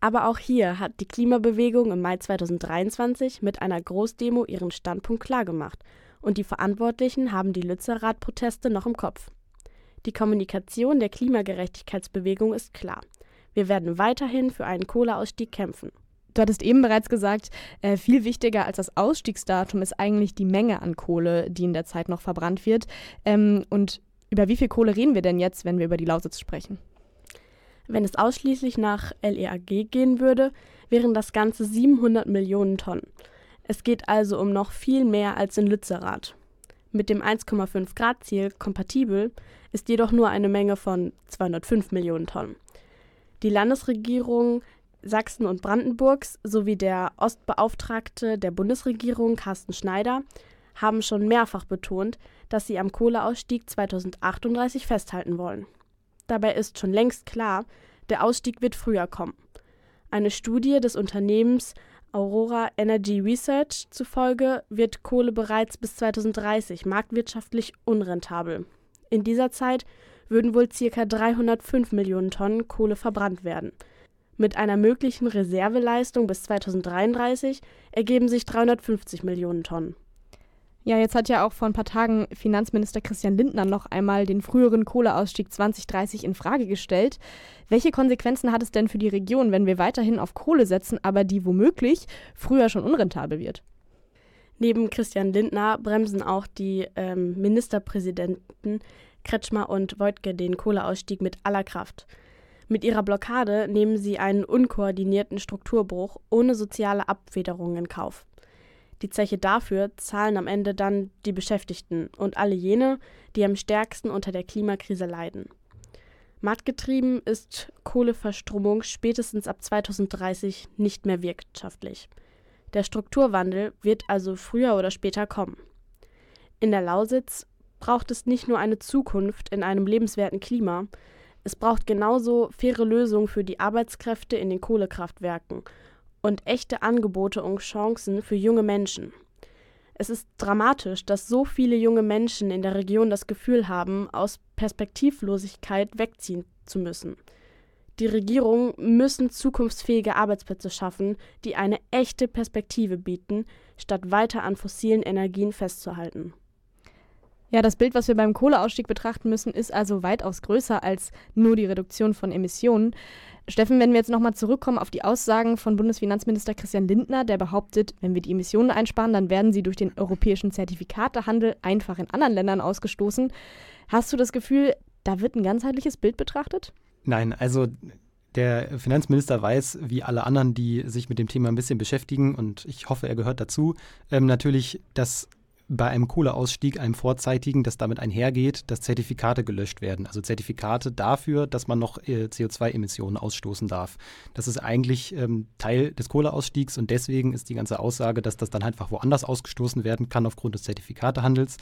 Aber auch hier hat die Klimabewegung im Mai 2023 mit einer Großdemo ihren Standpunkt klargemacht und die Verantwortlichen haben die Lützerath-Proteste noch im Kopf. Die Kommunikation der Klimagerechtigkeitsbewegung ist klar. Wir werden weiterhin für einen Kohleausstieg kämpfen. Du hattest eben bereits gesagt, äh, viel wichtiger als das Ausstiegsdatum ist eigentlich die Menge an Kohle, die in der Zeit noch verbrannt wird. Ähm, und über wie viel Kohle reden wir denn jetzt, wenn wir über die Lausitz sprechen? Wenn es ausschließlich nach LEAG gehen würde, wären das Ganze 700 Millionen Tonnen. Es geht also um noch viel mehr als in Lützerath. Mit dem 1,5 Grad Ziel kompatibel ist jedoch nur eine Menge von 205 Millionen Tonnen. Die Landesregierung Sachsen und Brandenburgs sowie der Ostbeauftragte der Bundesregierung Carsten Schneider haben schon mehrfach betont, dass sie am Kohleausstieg 2038 festhalten wollen. Dabei ist schon längst klar, der Ausstieg wird früher kommen. Eine Studie des Unternehmens Aurora Energy Research zufolge wird Kohle bereits bis 2030 marktwirtschaftlich unrentabel. In dieser Zeit würden wohl ca. 305 Millionen Tonnen Kohle verbrannt werden. Mit einer möglichen Reserveleistung bis 2033 ergeben sich 350 Millionen Tonnen. Ja, jetzt hat ja auch vor ein paar Tagen Finanzminister Christian Lindner noch einmal den früheren Kohleausstieg 2030 in Frage gestellt. Welche Konsequenzen hat es denn für die Region, wenn wir weiterhin auf Kohle setzen, aber die womöglich früher schon unrentabel wird? Neben Christian Lindner bremsen auch die ähm, Ministerpräsidenten Kretschmer und Wojtke den Kohleausstieg mit aller Kraft. Mit ihrer Blockade nehmen sie einen unkoordinierten Strukturbruch ohne soziale Abfederung in Kauf. Die Zeche dafür zahlen am Ende dann die Beschäftigten und alle jene, die am stärksten unter der Klimakrise leiden. Mattgetrieben ist Kohleverstromung spätestens ab 2030 nicht mehr wirtschaftlich. Der Strukturwandel wird also früher oder später kommen. In der Lausitz braucht es nicht nur eine Zukunft in einem lebenswerten Klima, es braucht genauso faire Lösungen für die Arbeitskräfte in den Kohlekraftwerken und echte Angebote und Chancen für junge Menschen. Es ist dramatisch, dass so viele junge Menschen in der Region das Gefühl haben, aus Perspektivlosigkeit wegziehen zu müssen. Die Regierungen müssen zukunftsfähige Arbeitsplätze schaffen, die eine echte Perspektive bieten, statt weiter an fossilen Energien festzuhalten. Ja, das Bild, was wir beim Kohleausstieg betrachten müssen, ist also weitaus größer als nur die Reduktion von Emissionen. Steffen, wenn wir jetzt nochmal zurückkommen auf die Aussagen von Bundesfinanzminister Christian Lindner, der behauptet, wenn wir die Emissionen einsparen, dann werden sie durch den europäischen Zertifikatehandel einfach in anderen Ländern ausgestoßen. Hast du das Gefühl, da wird ein ganzheitliches Bild betrachtet? Nein, also der Finanzminister weiß, wie alle anderen, die sich mit dem Thema ein bisschen beschäftigen, und ich hoffe, er gehört dazu, ähm, natürlich, dass bei einem Kohleausstieg, einem vorzeitigen, das damit einhergeht, dass Zertifikate gelöscht werden. Also Zertifikate dafür, dass man noch äh, CO2-Emissionen ausstoßen darf. Das ist eigentlich ähm, Teil des Kohleausstiegs und deswegen ist die ganze Aussage, dass das dann einfach woanders ausgestoßen werden kann aufgrund des Zertifikatehandels.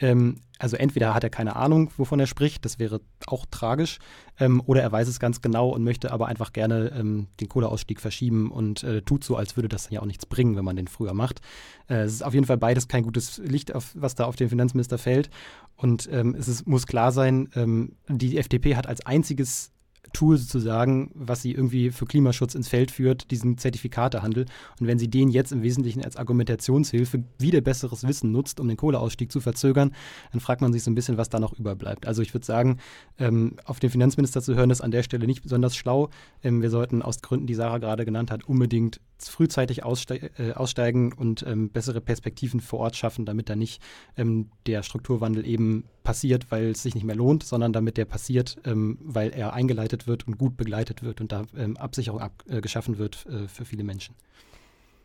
Ähm, also entweder hat er keine Ahnung, wovon er spricht, das wäre auch tragisch, ähm, oder er weiß es ganz genau und möchte aber einfach gerne ähm, den Kohleausstieg verschieben und äh, tut so, als würde das ja auch nichts bringen, wenn man den früher macht. Äh, es ist auf jeden Fall beides kein gutes Licht, auf, was da auf den Finanzminister fällt. Und ähm, es ist, muss klar sein, ähm, die FDP hat als einziges Tool sozusagen, was sie irgendwie für Klimaschutz ins Feld führt, diesen Zertifikatehandel. Und wenn sie den jetzt im Wesentlichen als Argumentationshilfe wieder besseres Wissen nutzt, um den Kohleausstieg zu verzögern, dann fragt man sich so ein bisschen, was da noch überbleibt. Also ich würde sagen, ähm, auf den Finanzminister zu hören, ist an der Stelle nicht besonders schlau. Ähm, wir sollten aus Gründen, die Sarah gerade genannt hat, unbedingt frühzeitig ausste äh, aussteigen und ähm, bessere Perspektiven vor Ort schaffen, damit da nicht ähm, der Strukturwandel eben passiert, weil es sich nicht mehr lohnt, sondern damit der passiert, ähm, weil er eingeleitet wird und gut begleitet wird und da ähm, Absicherung ab, äh, geschaffen wird äh, für viele Menschen.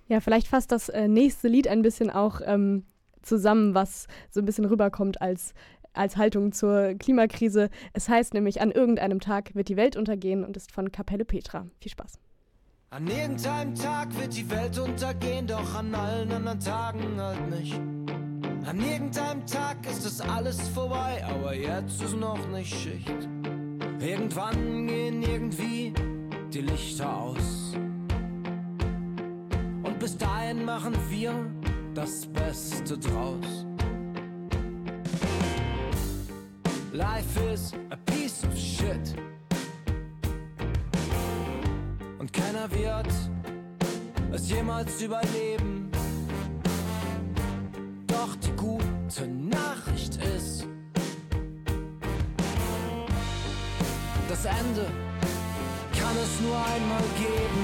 Ja, vielleicht fasst das äh, nächste Lied ein bisschen auch ähm, zusammen, was so ein bisschen rüberkommt als als Haltung zur Klimakrise. Es heißt nämlich, an irgendeinem Tag wird die Welt untergehen und ist von Kapelle Petra. Viel Spaß. An irgendeinem Tag wird die Welt untergehen, doch an allen anderen Tagen halt nicht. An irgendeinem Tag ist es alles vorbei, aber jetzt ist noch nicht Schicht. Irgendwann gehen irgendwie die Lichter aus. Und bis dahin machen wir das Beste draus. Life is a piece of shit. Und keiner wird es jemals überleben. Doch die gute Nachricht ist, das Ende kann es nur einmal geben.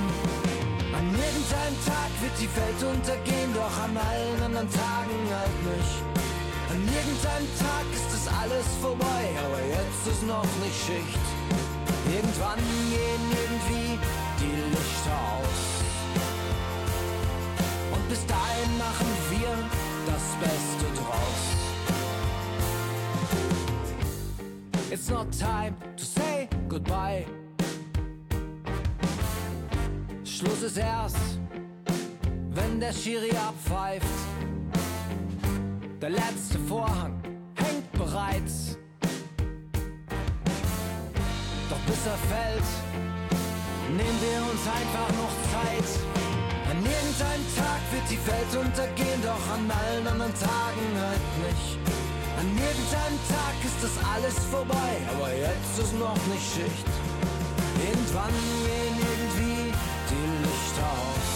An irgendeinem Tag wird die Welt untergehen, doch an allen anderen Tagen halt nicht. An irgendeinem Tag ist es alles vorbei, aber jetzt ist noch nicht Schicht. Irgendwann gehen irgendwie die Lichter aus. Und bis dahin machen wir das Beste draus. It's not time to say goodbye. Schluss ist erst, wenn der Schiri abpfeift. Der letzte Vorhang hängt bereits. Doch bis er fällt, nehmen wir uns einfach noch Zeit. An irgendeinem Tag wird die Welt untergehen, doch an allen anderen Tagen halt nicht. An irgendeinem Tag ist das alles vorbei, aber jetzt ist noch nicht Schicht. Irgendwann gehen irgendwie die Lichter aus.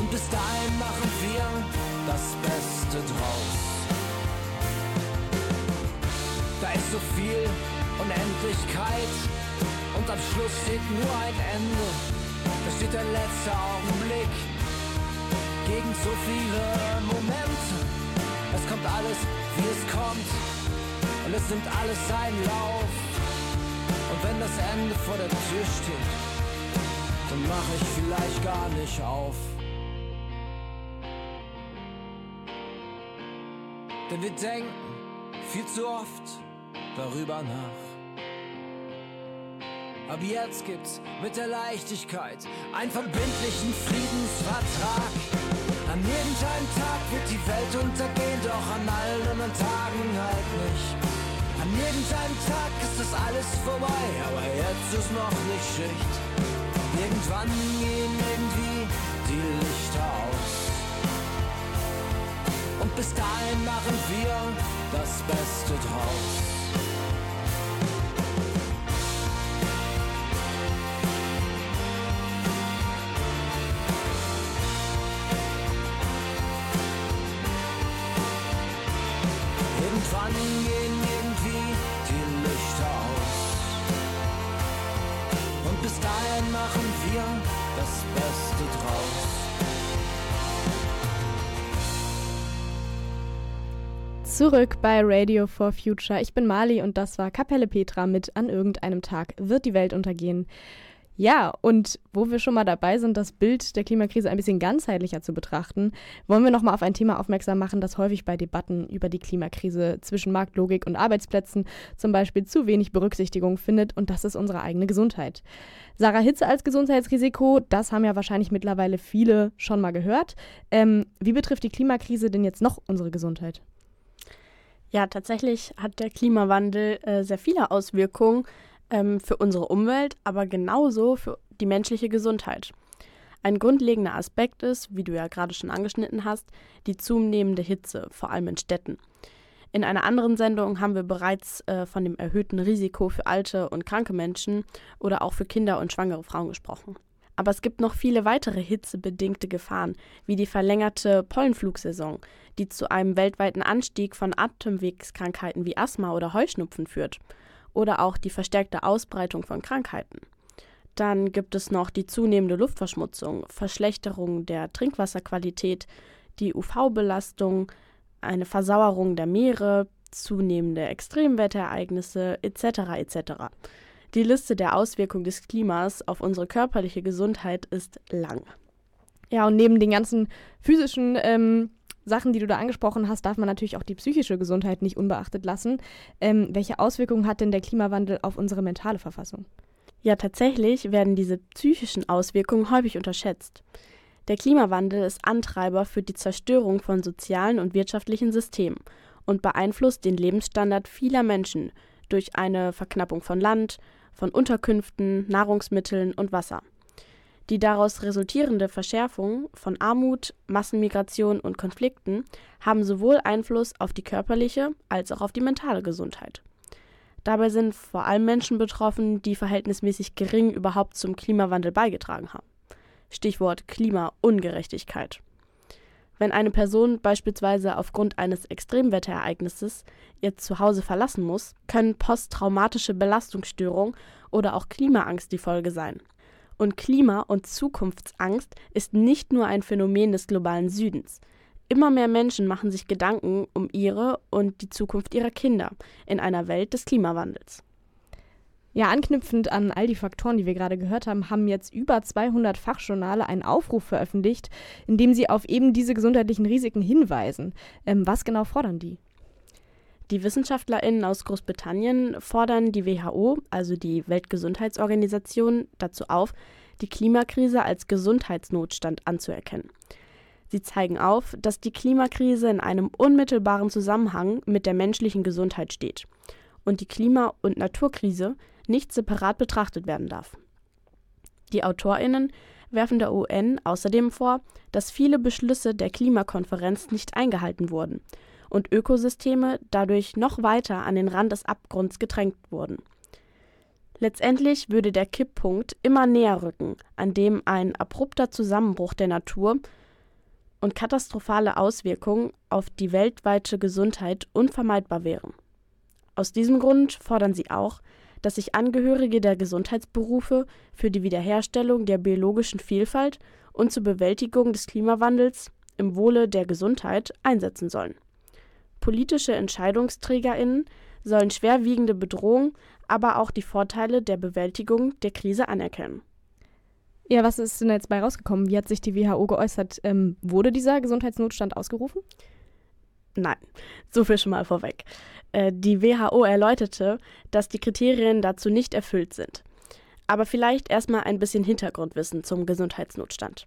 Und bis dahin machen wir das Beste draus. Da ist so viel Unendlichkeit und am Schluss steht nur ein Ende. Da steht der letzte Augenblick gegen so viele Momente. Es kommt alles, wie es kommt. Und es nimmt alles seinen Lauf. Und wenn das Ende vor der Tür steht, dann mach ich vielleicht gar nicht auf. Denn wir denken viel zu oft darüber nach. Ab jetzt gibt's mit der Leichtigkeit einen verbindlichen Friedensvertrag. An kleinen Tag wird die Welt untergehen, doch an allen anderen Tagen halt nicht. An kleinen Tag ist das alles vorbei, aber jetzt ist noch nicht Schicht. Irgendwann gehen irgendwie die Lichter aus. Und bis dahin machen wir das Beste draus. Bis dahin machen wir das Beste draus. Zurück bei Radio for Future. Ich bin Mali und das war Kapelle Petra mit An irgendeinem Tag wird die Welt untergehen. Ja, und wo wir schon mal dabei sind, das Bild der Klimakrise ein bisschen ganzheitlicher zu betrachten, wollen wir nochmal auf ein Thema aufmerksam machen, das häufig bei Debatten über die Klimakrise zwischen Marktlogik und Arbeitsplätzen zum Beispiel zu wenig Berücksichtigung findet, und das ist unsere eigene Gesundheit. Sarah Hitze als Gesundheitsrisiko, das haben ja wahrscheinlich mittlerweile viele schon mal gehört. Ähm, wie betrifft die Klimakrise denn jetzt noch unsere Gesundheit? Ja, tatsächlich hat der Klimawandel äh, sehr viele Auswirkungen ähm, für unsere Umwelt, aber genauso für die menschliche Gesundheit. Ein grundlegender Aspekt ist, wie du ja gerade schon angeschnitten hast, die zunehmende Hitze, vor allem in Städten. In einer anderen Sendung haben wir bereits äh, von dem erhöhten Risiko für alte und kranke Menschen oder auch für Kinder und schwangere Frauen gesprochen. Aber es gibt noch viele weitere hitzebedingte Gefahren, wie die verlängerte Pollenflugsaison, die zu einem weltweiten Anstieg von Atemwegskrankheiten wie Asthma oder Heuschnupfen führt, oder auch die verstärkte Ausbreitung von Krankheiten. Dann gibt es noch die zunehmende Luftverschmutzung, Verschlechterung der Trinkwasserqualität, die UV-Belastung, eine Versauerung der Meere, zunehmende Extremwetterereignisse etc. etc. Die Liste der Auswirkungen des Klimas auf unsere körperliche Gesundheit ist lang. Ja, und neben den ganzen physischen ähm, Sachen, die du da angesprochen hast, darf man natürlich auch die psychische Gesundheit nicht unbeachtet lassen. Ähm, welche Auswirkungen hat denn der Klimawandel auf unsere mentale Verfassung? Ja, tatsächlich werden diese psychischen Auswirkungen häufig unterschätzt. Der Klimawandel ist Antreiber für die Zerstörung von sozialen und wirtschaftlichen Systemen und beeinflusst den Lebensstandard vieler Menschen durch eine Verknappung von Land, von Unterkünften, Nahrungsmitteln und Wasser. Die daraus resultierende Verschärfung von Armut, Massenmigration und Konflikten haben sowohl Einfluss auf die körperliche als auch auf die mentale Gesundheit. Dabei sind vor allem Menschen betroffen, die verhältnismäßig gering überhaupt zum Klimawandel beigetragen haben. Stichwort Klimaungerechtigkeit. Wenn eine Person beispielsweise aufgrund eines Extremwetterereignisses ihr Zuhause verlassen muss, können posttraumatische Belastungsstörungen oder auch Klimaangst die Folge sein. Und Klima- und Zukunftsangst ist nicht nur ein Phänomen des globalen Südens. Immer mehr Menschen machen sich Gedanken um ihre und die Zukunft ihrer Kinder in einer Welt des Klimawandels. Ja, anknüpfend an all die Faktoren, die wir gerade gehört haben, haben jetzt über 200 Fachjournale einen Aufruf veröffentlicht, in dem sie auf eben diese gesundheitlichen Risiken hinweisen. Ähm, was genau fordern die? Die WissenschaftlerInnen aus Großbritannien fordern die WHO, also die Weltgesundheitsorganisation, dazu auf, die Klimakrise als Gesundheitsnotstand anzuerkennen. Sie zeigen auf, dass die Klimakrise in einem unmittelbaren Zusammenhang mit der menschlichen Gesundheit steht und die Klima- und Naturkrise nicht separat betrachtet werden darf. Die AutorInnen werfen der UN außerdem vor, dass viele Beschlüsse der Klimakonferenz nicht eingehalten wurden und Ökosysteme dadurch noch weiter an den Rand des Abgrunds gedrängt wurden. Letztendlich würde der Kipppunkt immer näher rücken, an dem ein abrupter Zusammenbruch der Natur und katastrophale Auswirkungen auf die weltweite Gesundheit unvermeidbar wären. Aus diesem Grund fordern sie auch, dass sich Angehörige der Gesundheitsberufe für die Wiederherstellung der biologischen Vielfalt und zur Bewältigung des Klimawandels im Wohle der Gesundheit einsetzen sollen. Politische Entscheidungsträgerinnen sollen schwerwiegende Bedrohungen, aber auch die Vorteile der Bewältigung der Krise anerkennen. Ja, was ist denn jetzt bei rausgekommen? Wie hat sich die WHO geäußert? Ähm, wurde dieser Gesundheitsnotstand ausgerufen? Nein, so viel schon mal vorweg. Äh, Die WHO erläuterte, dass die Kriterien dazu nicht erfüllt sind. Aber vielleicht erstmal ein bisschen Hintergrundwissen zum Gesundheitsnotstand.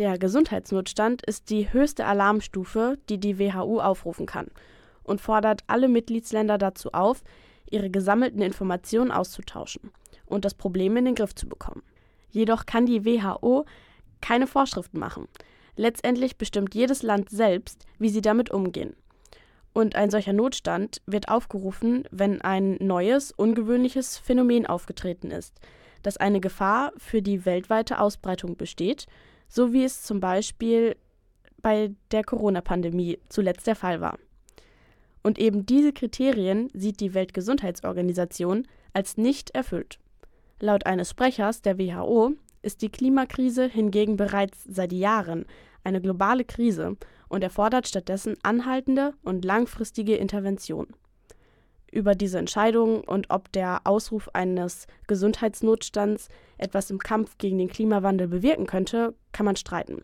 Der Gesundheitsnotstand ist die höchste Alarmstufe, die die WHO aufrufen kann und fordert alle Mitgliedsländer dazu auf, ihre gesammelten Informationen auszutauschen und das Problem in den Griff zu bekommen. Jedoch kann die WHO keine Vorschriften machen. Letztendlich bestimmt jedes Land selbst, wie sie damit umgehen. Und ein solcher Notstand wird aufgerufen, wenn ein neues, ungewöhnliches Phänomen aufgetreten ist, das eine Gefahr für die weltweite Ausbreitung besteht, so wie es zum Beispiel bei der Corona-Pandemie zuletzt der Fall war. Und eben diese Kriterien sieht die Weltgesundheitsorganisation als nicht erfüllt. Laut eines Sprechers der WHO ist die Klimakrise hingegen bereits seit Jahren eine globale Krise und erfordert stattdessen anhaltende und langfristige Intervention. Über diese Entscheidung und ob der Ausruf eines Gesundheitsnotstands etwas im Kampf gegen den Klimawandel bewirken könnte, kann man streiten.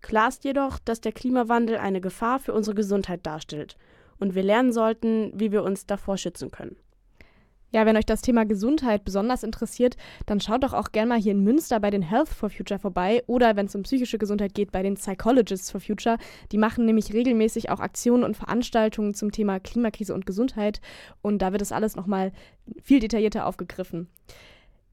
Klar ist jedoch, dass der Klimawandel eine Gefahr für unsere Gesundheit darstellt und wir lernen sollten, wie wir uns davor schützen können. Ja, wenn euch das Thema Gesundheit besonders interessiert, dann schaut doch auch gerne mal hier in Münster bei den Health for Future vorbei oder wenn es um psychische Gesundheit geht, bei den Psychologists for Future. Die machen nämlich regelmäßig auch Aktionen und Veranstaltungen zum Thema Klimakrise und Gesundheit und da wird das alles nochmal viel detaillierter aufgegriffen.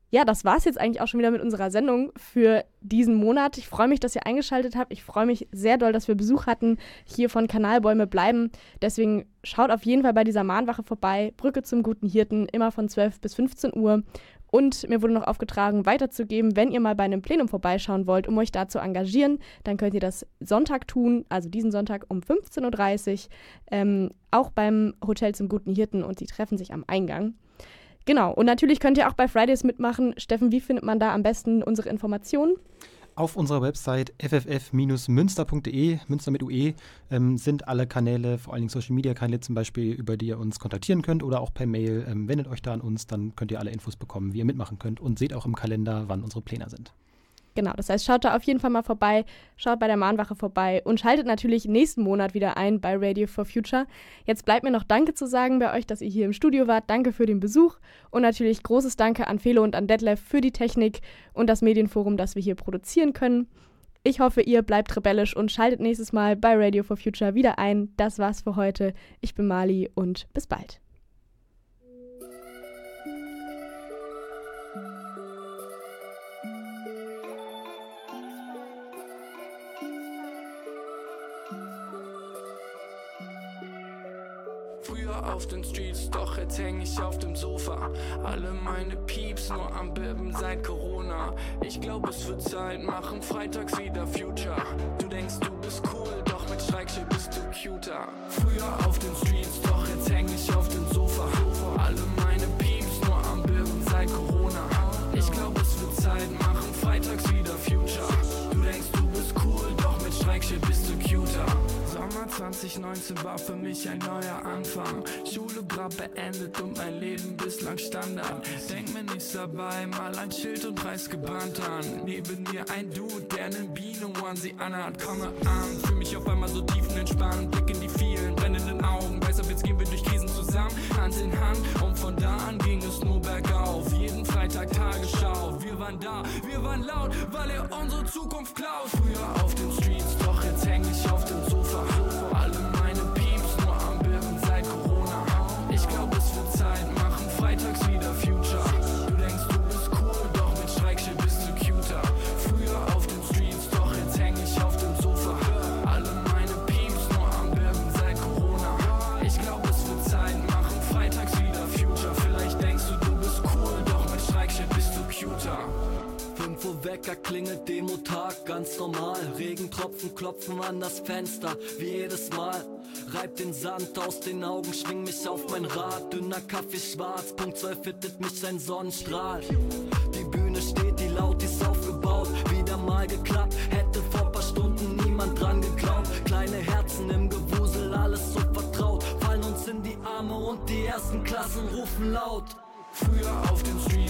Ja, das war es jetzt eigentlich auch schon wieder mit unserer Sendung für diesen Monat. Ich freue mich, dass ihr eingeschaltet habt. Ich freue mich sehr doll, dass wir Besuch hatten hier von Kanalbäume bleiben. Deswegen schaut auf jeden Fall bei dieser Mahnwache vorbei. Brücke zum guten Hirten, immer von 12 bis 15 Uhr. Und mir wurde noch aufgetragen, weiterzugeben, wenn ihr mal bei einem Plenum vorbeischauen wollt, um euch da zu engagieren, dann könnt ihr das Sonntag tun, also diesen Sonntag um 15.30 Uhr, ähm, auch beim Hotel zum guten Hirten und sie treffen sich am Eingang. Genau, und natürlich könnt ihr auch bei Fridays mitmachen. Steffen, wie findet man da am besten unsere Informationen? Auf unserer Website fff-münster.de, Münster mit UE, ähm, sind alle Kanäle, vor allen Dingen Social Media Kanäle zum Beispiel, über die ihr uns kontaktieren könnt oder auch per Mail. Ähm, wendet euch da an uns, dann könnt ihr alle Infos bekommen, wie ihr mitmachen könnt und seht auch im Kalender, wann unsere Pläne sind. Genau, das heißt, schaut da auf jeden Fall mal vorbei, schaut bei der Mahnwache vorbei und schaltet natürlich nächsten Monat wieder ein bei Radio for Future. Jetzt bleibt mir noch Danke zu sagen bei euch, dass ihr hier im Studio wart. Danke für den Besuch und natürlich großes Danke an Felo und an Detlef für die Technik und das Medienforum, das wir hier produzieren können. Ich hoffe, ihr bleibt rebellisch und schaltet nächstes Mal bei Radio for Future wieder ein. Das war's für heute. Ich bin Mali und bis bald. Auf den Streets, doch jetzt häng ich auf dem Sofa. Alle meine Pieps nur am Birben seit Corona. Ich glaub, es wird Zeit, machen freitags wieder Future. Du denkst, du bist cool, doch mit Streikschild bist du cuter. Früher auf den Streets, doch jetzt häng ich auf dem Sofa. Alle meine Pieps nur am Birben seit Corona. Ich glaub, es wird Zeit, machen freitags wieder Future. Streikschild bist du cuter. Sommer 2019 war für mich ein neuer Anfang. Schule grad beendet und mein Leben bislang Standard. Denk mir nichts dabei, mal ein Schild und preis gebannt an. Neben mir ein Dude, der einen Bienen Onesie anhat. Komme an, fühl mich auf einmal so tiefenentspannt. Blick in die vielen brennenden Augen. Weiß ab, jetzt gehen wir durch Krisen zusammen, Hand in Hand. Und von da an ging es nur bergauf. Jeden Freitag Tagesschau. Wir waren da, wir waren laut, weil er unsere Zukunft klaut. Früher auf den Streets, Wecker klingelt Demo-Tag, ganz normal. Regentropfen klopfen an das Fenster, wie jedes Mal. Reib den Sand aus den Augen, schwing mich auf mein Rad. Dünner Kaffee schwarz, Punkt 12 hittet mich ein Sonnenstrahl. Die Bühne steht, die laut ist aufgebaut, wieder mal geklappt. Hätte vor paar Stunden niemand dran geglaubt. Kleine Herzen im Gewusel, alles so vertraut. Fallen uns in die Arme und die ersten Klassen rufen laut. Früher auf den Streets,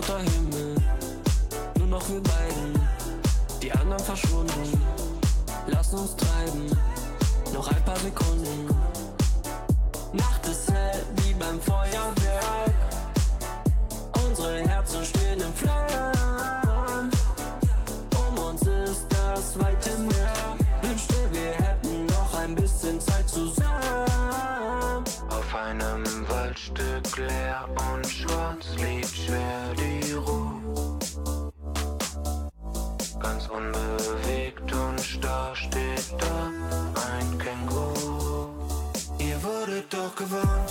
roter Himmel, nur noch wir beiden, die anderen verschwunden. Lass uns treiben, noch ein paar Sekunden. Nacht ist hell wie beim Feuerwerk, unsere Herzen stehen im Flammen. Um uns ist das weite Meer, wünschte wir hätten noch ein bisschen Zeit zusammen. Augenblick leer und schwarz liegt schwer die Ruhe. Ganz unbewegt und starr steht da ein Känguru. Ihr wurdet doch gewarnt,